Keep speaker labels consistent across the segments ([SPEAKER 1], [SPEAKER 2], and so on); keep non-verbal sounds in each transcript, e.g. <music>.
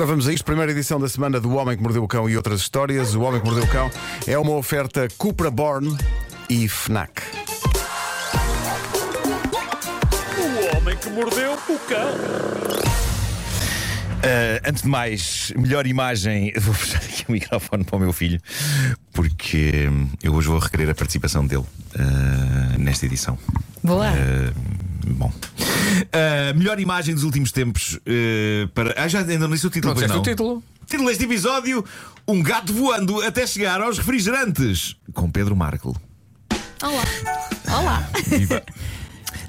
[SPEAKER 1] Ora, vamos a isto. Primeira edição da semana do Homem que Mordeu o Cão e outras histórias. O Homem que Mordeu o Cão é uma oferta Cupra Born e Fnac.
[SPEAKER 2] O homem que mordeu o cão.
[SPEAKER 3] Uh, antes de mais, melhor imagem. Vou puxar aqui o microfone para o meu filho, porque eu hoje vou requerer a participação dele uh, nesta edição.
[SPEAKER 4] Boa.
[SPEAKER 3] Uh, bom. Uh, melhor imagem dos últimos tempos uh, para. Ah, já ainda não disse o título,
[SPEAKER 2] Não
[SPEAKER 3] pois não.
[SPEAKER 2] o título?
[SPEAKER 3] Título deste episódio: Um gato voando até chegar aos refrigerantes. Com Pedro Marco.
[SPEAKER 4] Olá. Olá.
[SPEAKER 3] Viva. <laughs>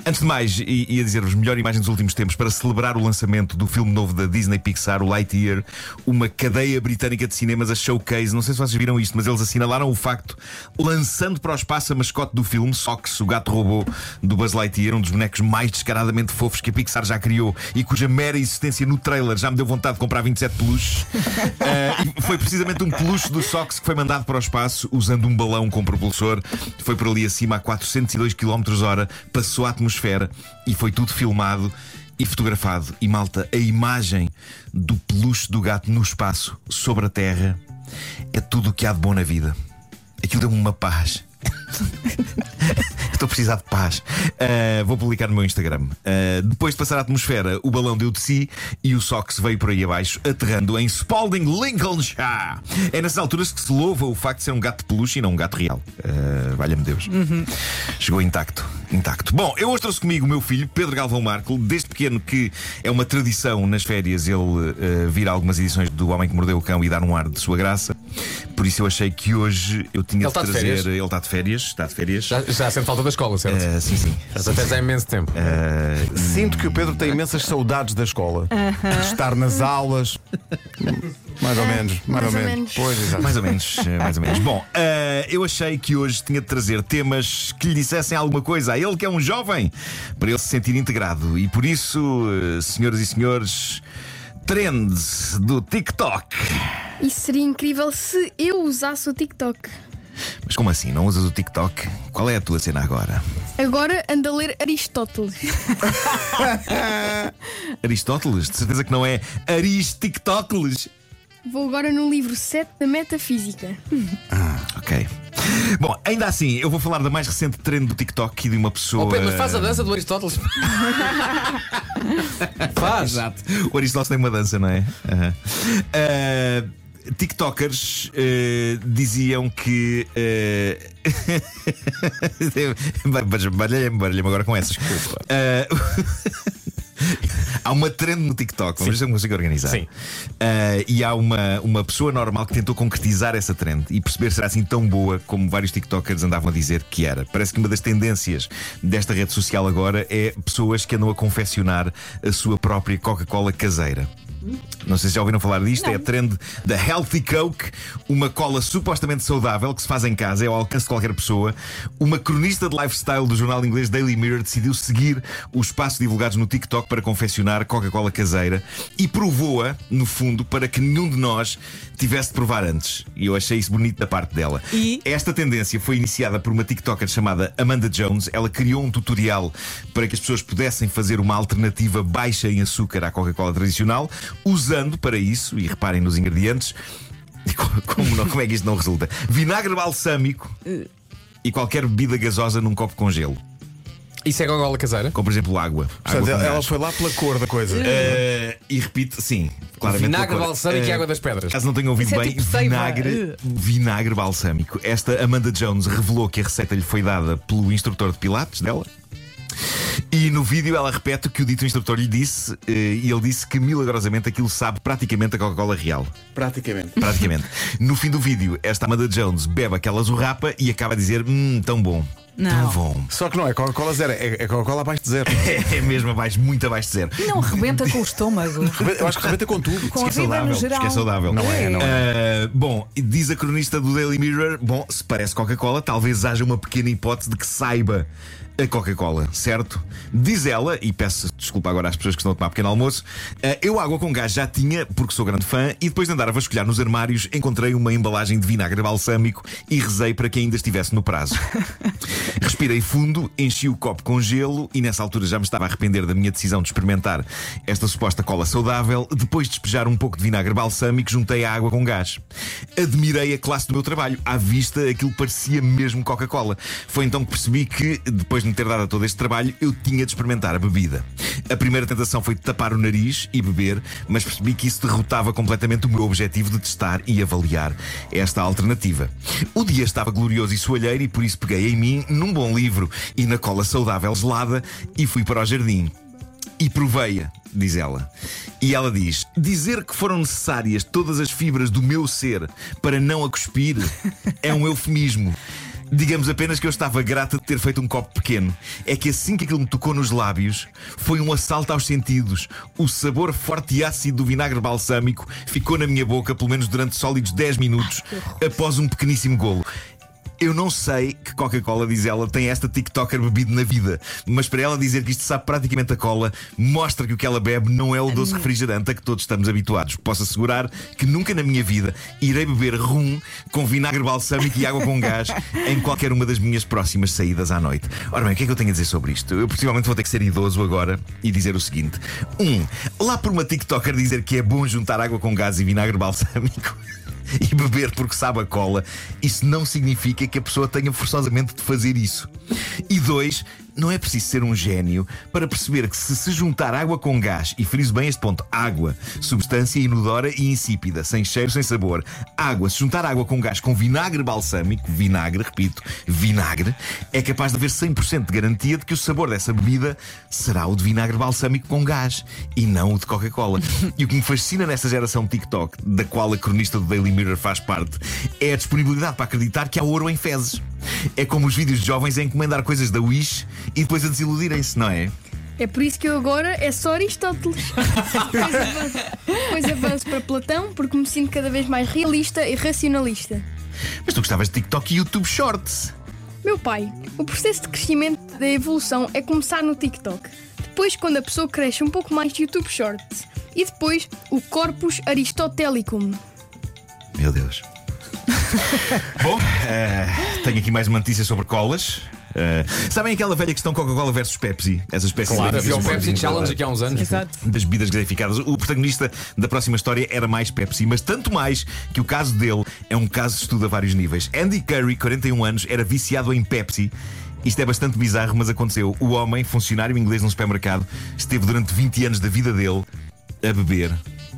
[SPEAKER 3] Antes de mais, ia dizer-vos melhor imagem dos últimos tempos para celebrar o lançamento do filme novo da Disney Pixar, o Lightyear, uma cadeia britânica de cinemas, a Showcase. Não sei se vocês viram isto, mas eles assinalaram o facto, lançando para o espaço a mascote do filme, Sox, o gato robô do Buzz Lightyear, um dos bonecos mais descaradamente fofos que a Pixar já criou e cuja mera existência no trailer já me deu vontade de comprar 27 peluches. <laughs> E foi precisamente um peluche do Sox que foi mandado para o espaço usando um balão com propulsor. Foi por ali acima a 402 km hora, passou a atmosfera e foi tudo filmado e fotografado. E malta, a imagem do peluche do gato no espaço, sobre a terra, é tudo o que há de bom na vida. Aquilo deu-me uma paz. <laughs> Estou a precisar de paz. Uh, vou publicar no meu Instagram. Uh, depois de passar a atmosfera, o balão deu de si e o Sox veio por aí abaixo, aterrando em Spalding, Lincolnshire. É nessas alturas que se louva o facto de ser um gato de peluche e não um gato real. Uh, Valha-me Deus. Chegou intacto. Intacto. Bom, eu hoje trouxe comigo o meu filho, Pedro Galvão Marco, desde pequeno que é uma tradição nas férias ele uh, vir a algumas edições do Homem que Mordeu o Cão e dar um ar de sua graça. Por isso eu achei que hoje eu tinha
[SPEAKER 2] Ele
[SPEAKER 3] de
[SPEAKER 2] de
[SPEAKER 3] trazer.
[SPEAKER 2] férias?
[SPEAKER 3] Ele está de férias, está de férias.
[SPEAKER 2] Já, já sente falta da escola, certo?
[SPEAKER 3] Uh, sim, sim.
[SPEAKER 2] Já te fez há imenso tempo.
[SPEAKER 3] Uh,
[SPEAKER 1] Sinto que o Pedro tem imensas saudades da escola. De estar nas aulas. Mais ou menos. Mais,
[SPEAKER 4] mais
[SPEAKER 1] ou,
[SPEAKER 4] ou
[SPEAKER 1] menos.
[SPEAKER 4] menos.
[SPEAKER 1] Pois, exato.
[SPEAKER 3] mais ou menos, mais ou menos. Bom, eu achei que hoje tinha de trazer temas que lhe dissessem alguma coisa a ele que é um jovem, para ele se sentir integrado. E por isso, eh, senhoras e senhores, trends do TikTok.
[SPEAKER 4] Isso seria incrível se eu usasse o TikTok.
[SPEAKER 3] Mas como assim? Não usas o TikTok? Qual é a tua cena agora?
[SPEAKER 4] Agora ando a ler Aristóteles. <laughs>
[SPEAKER 3] Aristóteles? De certeza que não é Aristictóteles.
[SPEAKER 4] Vou agora no livro 7 da Metafísica. <laughs>
[SPEAKER 3] Ok. Bom, ainda assim, eu vou falar da mais recente trend do TikTok e de uma pessoa.
[SPEAKER 2] Oh, Pedro, mas faz a dança do Aristóteles. <laughs> faz.
[SPEAKER 3] Exato. O Aristóteles tem uma dança, não é? Aham. Ah, TikTokers ah, diziam que. <laughs> Uh... Baralhei-me agora com essas. Ah, Há uma trend no TikTok, vamos ver se eu consigo organizar.
[SPEAKER 2] Sim.
[SPEAKER 3] Ah, e há uma, uma pessoa normal que tentou concretizar essa trend e perceber se era assim tão boa como vários TikTokers andavam a dizer que era. Parece que uma das tendências desta rede social agora é pessoas que andam a confeccionar a sua própria Coca-Cola caseira. Não sei se já ouviram falar disto, é a trend da Healthy Coke, uma cola supostamente saudável que se faz em casa, é ao alcance de qualquer pessoa. Uma cronista de lifestyle do jornal inglês Daily Mirror decidiu seguir os passos divulgados no TikTok para confeccionar Coca-Cola caseira e provou-a, no fundo, para que nenhum de nós tivesse de provar antes. E eu achei isso bonito da parte dela.
[SPEAKER 2] E?
[SPEAKER 3] Esta tendência foi iniciada por uma TikToker chamada Amanda Jones. Ela criou um tutorial para que as pessoas pudessem fazer uma alternativa baixa em açúcar à Coca-Cola tradicional, usando para isso, e reparem nos ingredientes, <laughs> e co- como, não- como é que isto não resulta? Vinagre balsâmico e qualquer bebida gasosa num copo com gelo.
[SPEAKER 2] Isso é Coca-Cola caseira?
[SPEAKER 3] Como por exemplo água.
[SPEAKER 1] Portanto,
[SPEAKER 3] água
[SPEAKER 1] ela, ela foi lá pela cor da coisa.
[SPEAKER 3] Eh, e repito, sim, claramente.
[SPEAKER 2] Vinagre balsâmico e
[SPEAKER 3] Eh,
[SPEAKER 2] água das pedras.
[SPEAKER 3] Caso não tenham ouvido
[SPEAKER 5] Isso é
[SPEAKER 3] bem,
[SPEAKER 5] tipo seiva.
[SPEAKER 3] vinagre, vinagre balsâmico. Esta Amanda Jones revelou que a receita lhe foi dada pelo instrutor de Pilates dela. E no vídeo ela repete o que o dito instrutor lhe disse, eh, e ele disse que milagrosamente aquilo sabe praticamente a Coca-Cola real.
[SPEAKER 1] Praticamente.
[SPEAKER 3] Praticamente. <laughs> no fim do vídeo, esta Amanda Jones bebe aquela zurrapa e acaba a dizer: Hum, tão bom. Tão
[SPEAKER 5] Não.
[SPEAKER 3] bom.
[SPEAKER 1] Só que não é Coca-Cola zero, é, é Coca-Cola abaixo de zero. <laughs>
[SPEAKER 3] É mesmo abaixo, muito abaixo de zero.
[SPEAKER 5] E não rebenta com o estômago. <laughs>
[SPEAKER 1] Eu acho que rebenta com tudo.
[SPEAKER 5] Com
[SPEAKER 3] é
[SPEAKER 5] vida
[SPEAKER 3] saudável.
[SPEAKER 5] no geral.
[SPEAKER 3] diz que é saudável.
[SPEAKER 1] Não é, não
[SPEAKER 3] Ah, bom, diz a cronista do Daily Mirror: bom, se parece Coca-Cola, talvez haja uma pequena hipótese de que saiba a Coca-Cola, certo? Diz ela, e peço desculpa agora às pessoas que estão a tomar pequeno almoço, ah, eu água com gás já tinha, porque sou grande fã, e depois de andar a vasculhar nos armários, encontrei uma embalagem de vinagre balsâmico e rezei para que ainda estivesse no prazo. <laughs> Respirei fundo, enchi o copo com gelo e nessa altura já me estava a arrepender da minha decisão de experimentar esta suposta cola saudável. Depois de despejar um pouco de vinagre balsâmico, juntei a água com gás. Admirei a classe do meu trabalho. À vista, aquilo parecia mesmo Coca-Cola. Foi então que percebi que, depois de me ter dado todo este trabalho, eu tinha de experimentar a bebida. A primeira tentação foi tapar o nariz e beber, mas percebi que isso derrotava completamente o meu objetivo de testar e avaliar esta alternativa. O dia estava glorioso e soalheiro e por isso peguei em mim, num bom livro e na cola saudável gelada e fui para o jardim. E provei-a, diz ela. E ela diz: Dizer que foram necessárias todas as fibras do meu ser para não a cuspir é um eufemismo. Digamos apenas que eu estava grata de ter feito um copo pequeno. É que assim que aquilo me tocou nos lábios, foi um assalto aos sentidos. O sabor forte e ácido do vinagre balsâmico ficou na minha boca, pelo menos durante sólidos 10 minutos, após um pequeníssimo golo. Eu não sei que Coca-Cola, diz ela, tem esta TikToker bebido na vida, mas para ela dizer que isto sabe praticamente a cola, mostra que o que ela bebe não é o doce refrigerante a que todos estamos habituados. Posso assegurar que nunca na minha vida irei beber rum com vinagre balsâmico e água com gás em qualquer uma das minhas próximas saídas à noite. Ora bem, o que é que eu tenho a dizer sobre isto? Eu possivelmente vou ter que ser idoso agora e dizer o seguinte: um, lá por uma TikToker dizer que é bom juntar água com gás e vinagre balsâmico. <laughs> e beber porque sabe a cola, isso não significa que a pessoa tenha forçosamente de fazer isso. E dois, não é preciso ser um gênio para perceber que se se juntar água com gás, e friso bem este ponto, água, substância inodora e insípida, sem cheiro, sem sabor, água, se juntar água com gás com vinagre balsâmico, vinagre, repito, vinagre, é capaz de haver 100% de garantia de que o sabor dessa bebida será o de vinagre balsâmico com gás e não o de Coca-Cola. <laughs> E o que me fascina nesta geração TikTok, da qual a cronista do Daily Mirror faz parte, é a disponibilidade para acreditar que há ouro em fezes. É como os vídeos de jovens a encomendar coisas da Wish e depois a desiludirem-se, não é?
[SPEAKER 4] É por isso que eu agora é só Aristóteles. Depois <laughs> avanço, depois avanço para Platão, porque me sinto cada vez mais realista e racionalista.
[SPEAKER 3] Mas tu gostavas de TikTok e YouTube Shorts.
[SPEAKER 4] Meu pai, o processo de crescimento da evolução é começar no TikTok. Depois, quando a pessoa cresce um pouco mais, YouTube Shorts. E depois, o Corpus Aristotelicum.
[SPEAKER 3] Meu Deus. <laughs> Bom, eh, tenho aqui mais uma notícia sobre colas. Eh, sabem aquela velha questão Coca-Cola versus Pepsi? Essa espécie
[SPEAKER 2] Claro,
[SPEAKER 3] de
[SPEAKER 2] havia o
[SPEAKER 3] bebidas
[SPEAKER 2] Pepsi Challenge aqui há uns anos.
[SPEAKER 5] Exato.
[SPEAKER 3] das bebidas gaseificadas. O protagonista da próxima história era mais Pepsi, mas tanto mais que o caso dele é um caso de estudo a vários níveis. Andy Curry, 41 anos, era viciado em Pepsi. Isto é bastante bizarro, mas aconteceu. O homem, funcionário inglês num supermercado, esteve durante 20 anos da vida dele a beber.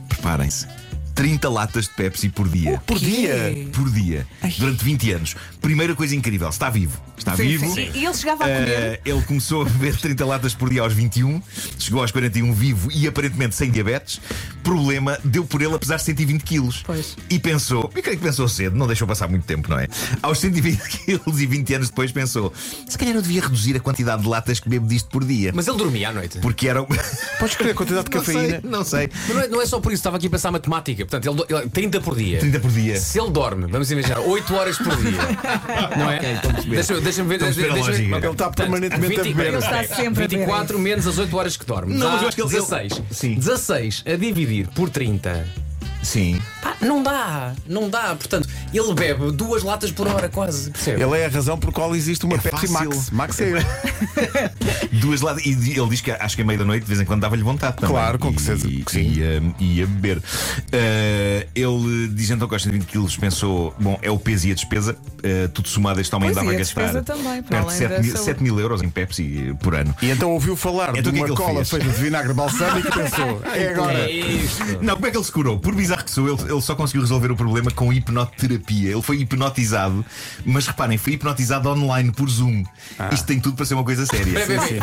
[SPEAKER 3] Preparem-se. 30 latas de Pepsi por dia.
[SPEAKER 1] Por dia?
[SPEAKER 3] Por dia. Durante 20 anos. Primeira coisa incrível, está vivo. Está vivo.
[SPEAKER 5] E e ele chegava a comer.
[SPEAKER 3] Eh, ele começou a beber 30 latas por dia aos 21, chegou aos 41 vivo e aparentemente sem diabetes. Problema, deu por ele a pesar 120 quilos.
[SPEAKER 5] Pois.
[SPEAKER 3] E pensou, e creio que pensou cedo, não deixou passar muito tempo, não é? Aos 120 <laughs> quilos e 20 anos depois pensou: se calhar eu devia reduzir a quantidade de latas que bebo disto por dia.
[SPEAKER 2] Mas ele dormia à noite.
[SPEAKER 3] Porque eram.
[SPEAKER 1] Podes escolher a quantidade de <laughs>
[SPEAKER 3] não sei,
[SPEAKER 1] cafeína.
[SPEAKER 3] não sei.
[SPEAKER 2] Mas não é, não é só por isso, estava aqui a pensar matemática. Portanto, ele, ele- 30 por dia.
[SPEAKER 3] 30 por dia.
[SPEAKER 2] Se ele dorme, vamos imaginar, 8 horas por dia. <laughs> Não é? Deixa- Deixa-me ver.
[SPEAKER 3] Estou a perceber a
[SPEAKER 2] deixa-me-
[SPEAKER 3] lógica.
[SPEAKER 1] Ele está
[SPEAKER 2] Portanto,
[SPEAKER 1] permanentemente a
[SPEAKER 2] 20
[SPEAKER 1] beber.
[SPEAKER 5] Ele está sempre a beber.
[SPEAKER 2] 24 menos as 8 horas que dorme.
[SPEAKER 3] Não, mas eu acho que ele-
[SPEAKER 2] 16.
[SPEAKER 3] Sim.
[SPEAKER 2] 16 a dividir por 30.
[SPEAKER 3] Sim.
[SPEAKER 2] Pá, não dá. Não dá. Portanto, ele bebe duas latas por hora, quase. Percebe?
[SPEAKER 1] Ele é a razão por qual existe uma
[SPEAKER 3] É
[SPEAKER 1] Pepsi
[SPEAKER 3] fácil.
[SPEAKER 1] Max. Max é ele. <laughs>
[SPEAKER 3] Duas latas. E ele diz que acho que a meia da noite de vez em quando dava-lhe vontade também.
[SPEAKER 1] Claro, com
[SPEAKER 3] E-
[SPEAKER 1] certeza
[SPEAKER 3] E,
[SPEAKER 1] que sim.
[SPEAKER 3] ia, ia beber. Eh, ele diz então que aos 120 quilos pensou: bom, é o peso e a despesa. Eh, tudo somado, este homem
[SPEAKER 5] Pois,
[SPEAKER 3] andava a
[SPEAKER 5] a
[SPEAKER 3] gastar
[SPEAKER 5] despesa também,
[SPEAKER 3] perto de
[SPEAKER 5] além
[SPEAKER 3] 7
[SPEAKER 5] da
[SPEAKER 3] mil,
[SPEAKER 5] saúde.
[SPEAKER 3] 7 mil euros em Pepsi eh, por ano.
[SPEAKER 1] E então ouviu falar
[SPEAKER 3] Então
[SPEAKER 1] de
[SPEAKER 3] que é
[SPEAKER 1] uma
[SPEAKER 3] que ele
[SPEAKER 1] cola
[SPEAKER 3] fez?
[SPEAKER 1] feita de vinagre balsâmico e pensou: é <laughs> agora.
[SPEAKER 2] É.
[SPEAKER 3] Não, como é que ele se curou? Por bizarro que sou, ele, ele só conseguiu resolver o problema com hipnoterapia. Ele foi hipnotizado, mas reparem, foi hipnotizado online por Zoom.
[SPEAKER 1] Ah.
[SPEAKER 3] Isto tem tudo para ser uma coisa séria.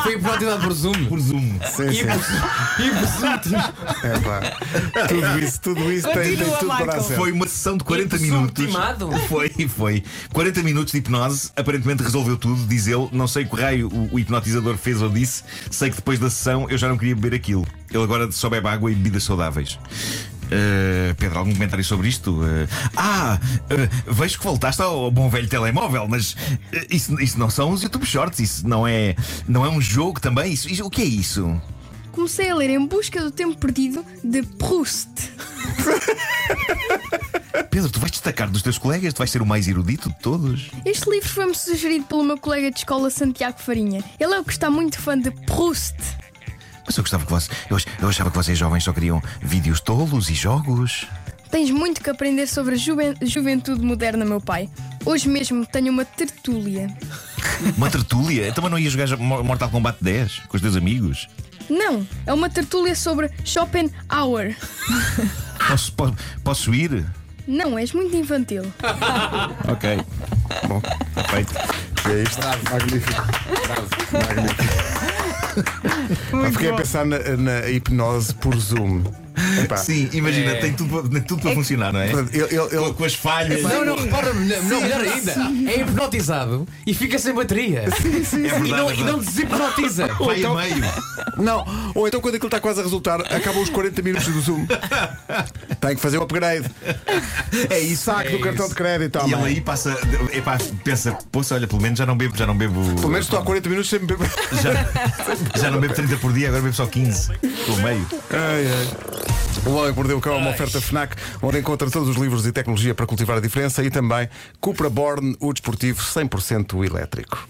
[SPEAKER 2] Foi hipnotizado por Zoom.
[SPEAKER 3] Por Zoom.
[SPEAKER 1] Sim,
[SPEAKER 2] E
[SPEAKER 1] sim.
[SPEAKER 2] por- e por Zoom.
[SPEAKER 1] É pá. Tudo isso, tudo isso tem, tem tudo para
[SPEAKER 5] Michael.
[SPEAKER 1] certo.
[SPEAKER 3] Foi uma sessão de 40
[SPEAKER 2] Tipo,
[SPEAKER 3] minutos. Foi, foi. 40 minutos de hipnose, aparentemente resolveu tudo, diz ele. Não sei que raio o, o hipnotizador fez ou disse. Sei que depois da sessão eu já não queria beber aquilo. Ele agora só bebe água e bebidas saudáveis. Uh, Pedro, algum comentário sobre isto? Uh, ah, uh, vejo que voltaste ao bom velho telemóvel, mas isso, isso não são os YouTube Shorts, isso não é, não é um jogo também. Isso, isso- o que é isso?
[SPEAKER 4] Comecei a ler Em Busca do Tempo Perdido de Proust. <laughs>
[SPEAKER 3] Pedro, tu vais destacar dos teus colegas, tu vais ser o mais erudito de todos.
[SPEAKER 4] Este livro foi-me sugerido pelo meu colega de escola Santiago Farinha. Ele é o que está muito fã de Proust.
[SPEAKER 3] Mas eu gostava que vocês. Eu, eu achava que vocês jovens só queriam vídeos tolos e jogos.
[SPEAKER 4] Tens muito que aprender sobre a juven- juventude moderna, meu pai. Hoje mesmo tenho uma tertúlia.
[SPEAKER 3] Uma tertúlia. Então, mas não ias jogar Mo- Mortal Kombat 10 com os teus amigos?
[SPEAKER 4] Não, é uma tertúlia sobre Schopenhauer. <laughs>
[SPEAKER 3] Posso, po- posso ir?
[SPEAKER 4] Não, és muito infantil. <laughs>
[SPEAKER 3] Ok.
[SPEAKER 1] Bom,
[SPEAKER 3] Perfeito.
[SPEAKER 1] é isto. Magnífico. Eu <laughs> fiquei a pensar na, na hipnose por Zoom. Epá,
[SPEAKER 3] Sim, imagina, tem tudo, tem tudo para funcionar, não é?
[SPEAKER 1] ele- ele- ele-
[SPEAKER 3] Com, com as falhas.
[SPEAKER 2] Não, não, repara, não, não, melhor ainda. É hipnotizado e fica sem bateria.
[SPEAKER 3] é verdade,
[SPEAKER 2] E não,
[SPEAKER 3] é
[SPEAKER 2] e não deshipnotiza.
[SPEAKER 3] Vai a meio.
[SPEAKER 1] Não, ou então quando aquilo está quase a resultar, acabam os 40 minutos do Zoom. Tem que fazer o upgrade.
[SPEAKER 3] É isso.
[SPEAKER 1] Saque
[SPEAKER 2] É
[SPEAKER 1] do cartão
[SPEAKER 2] isso.
[SPEAKER 1] de crédito.
[SPEAKER 3] E ele aí passa, epá, pensa, poxa, olha, pelo menos já não bebo, já não bebo.
[SPEAKER 1] Pelo menos estou há 40 minutos sem beber.
[SPEAKER 3] Já, <laughs> já não bebo 30 por dia, agora bebo só 15 pelo meio.
[SPEAKER 1] Ai, ai. O Homem Mordeu o Cão é uma oferta FNAC, onde encontra todos os livros e tecnologia para cultivar a diferença e também Cupra Born, o desportivo 100% elétrico.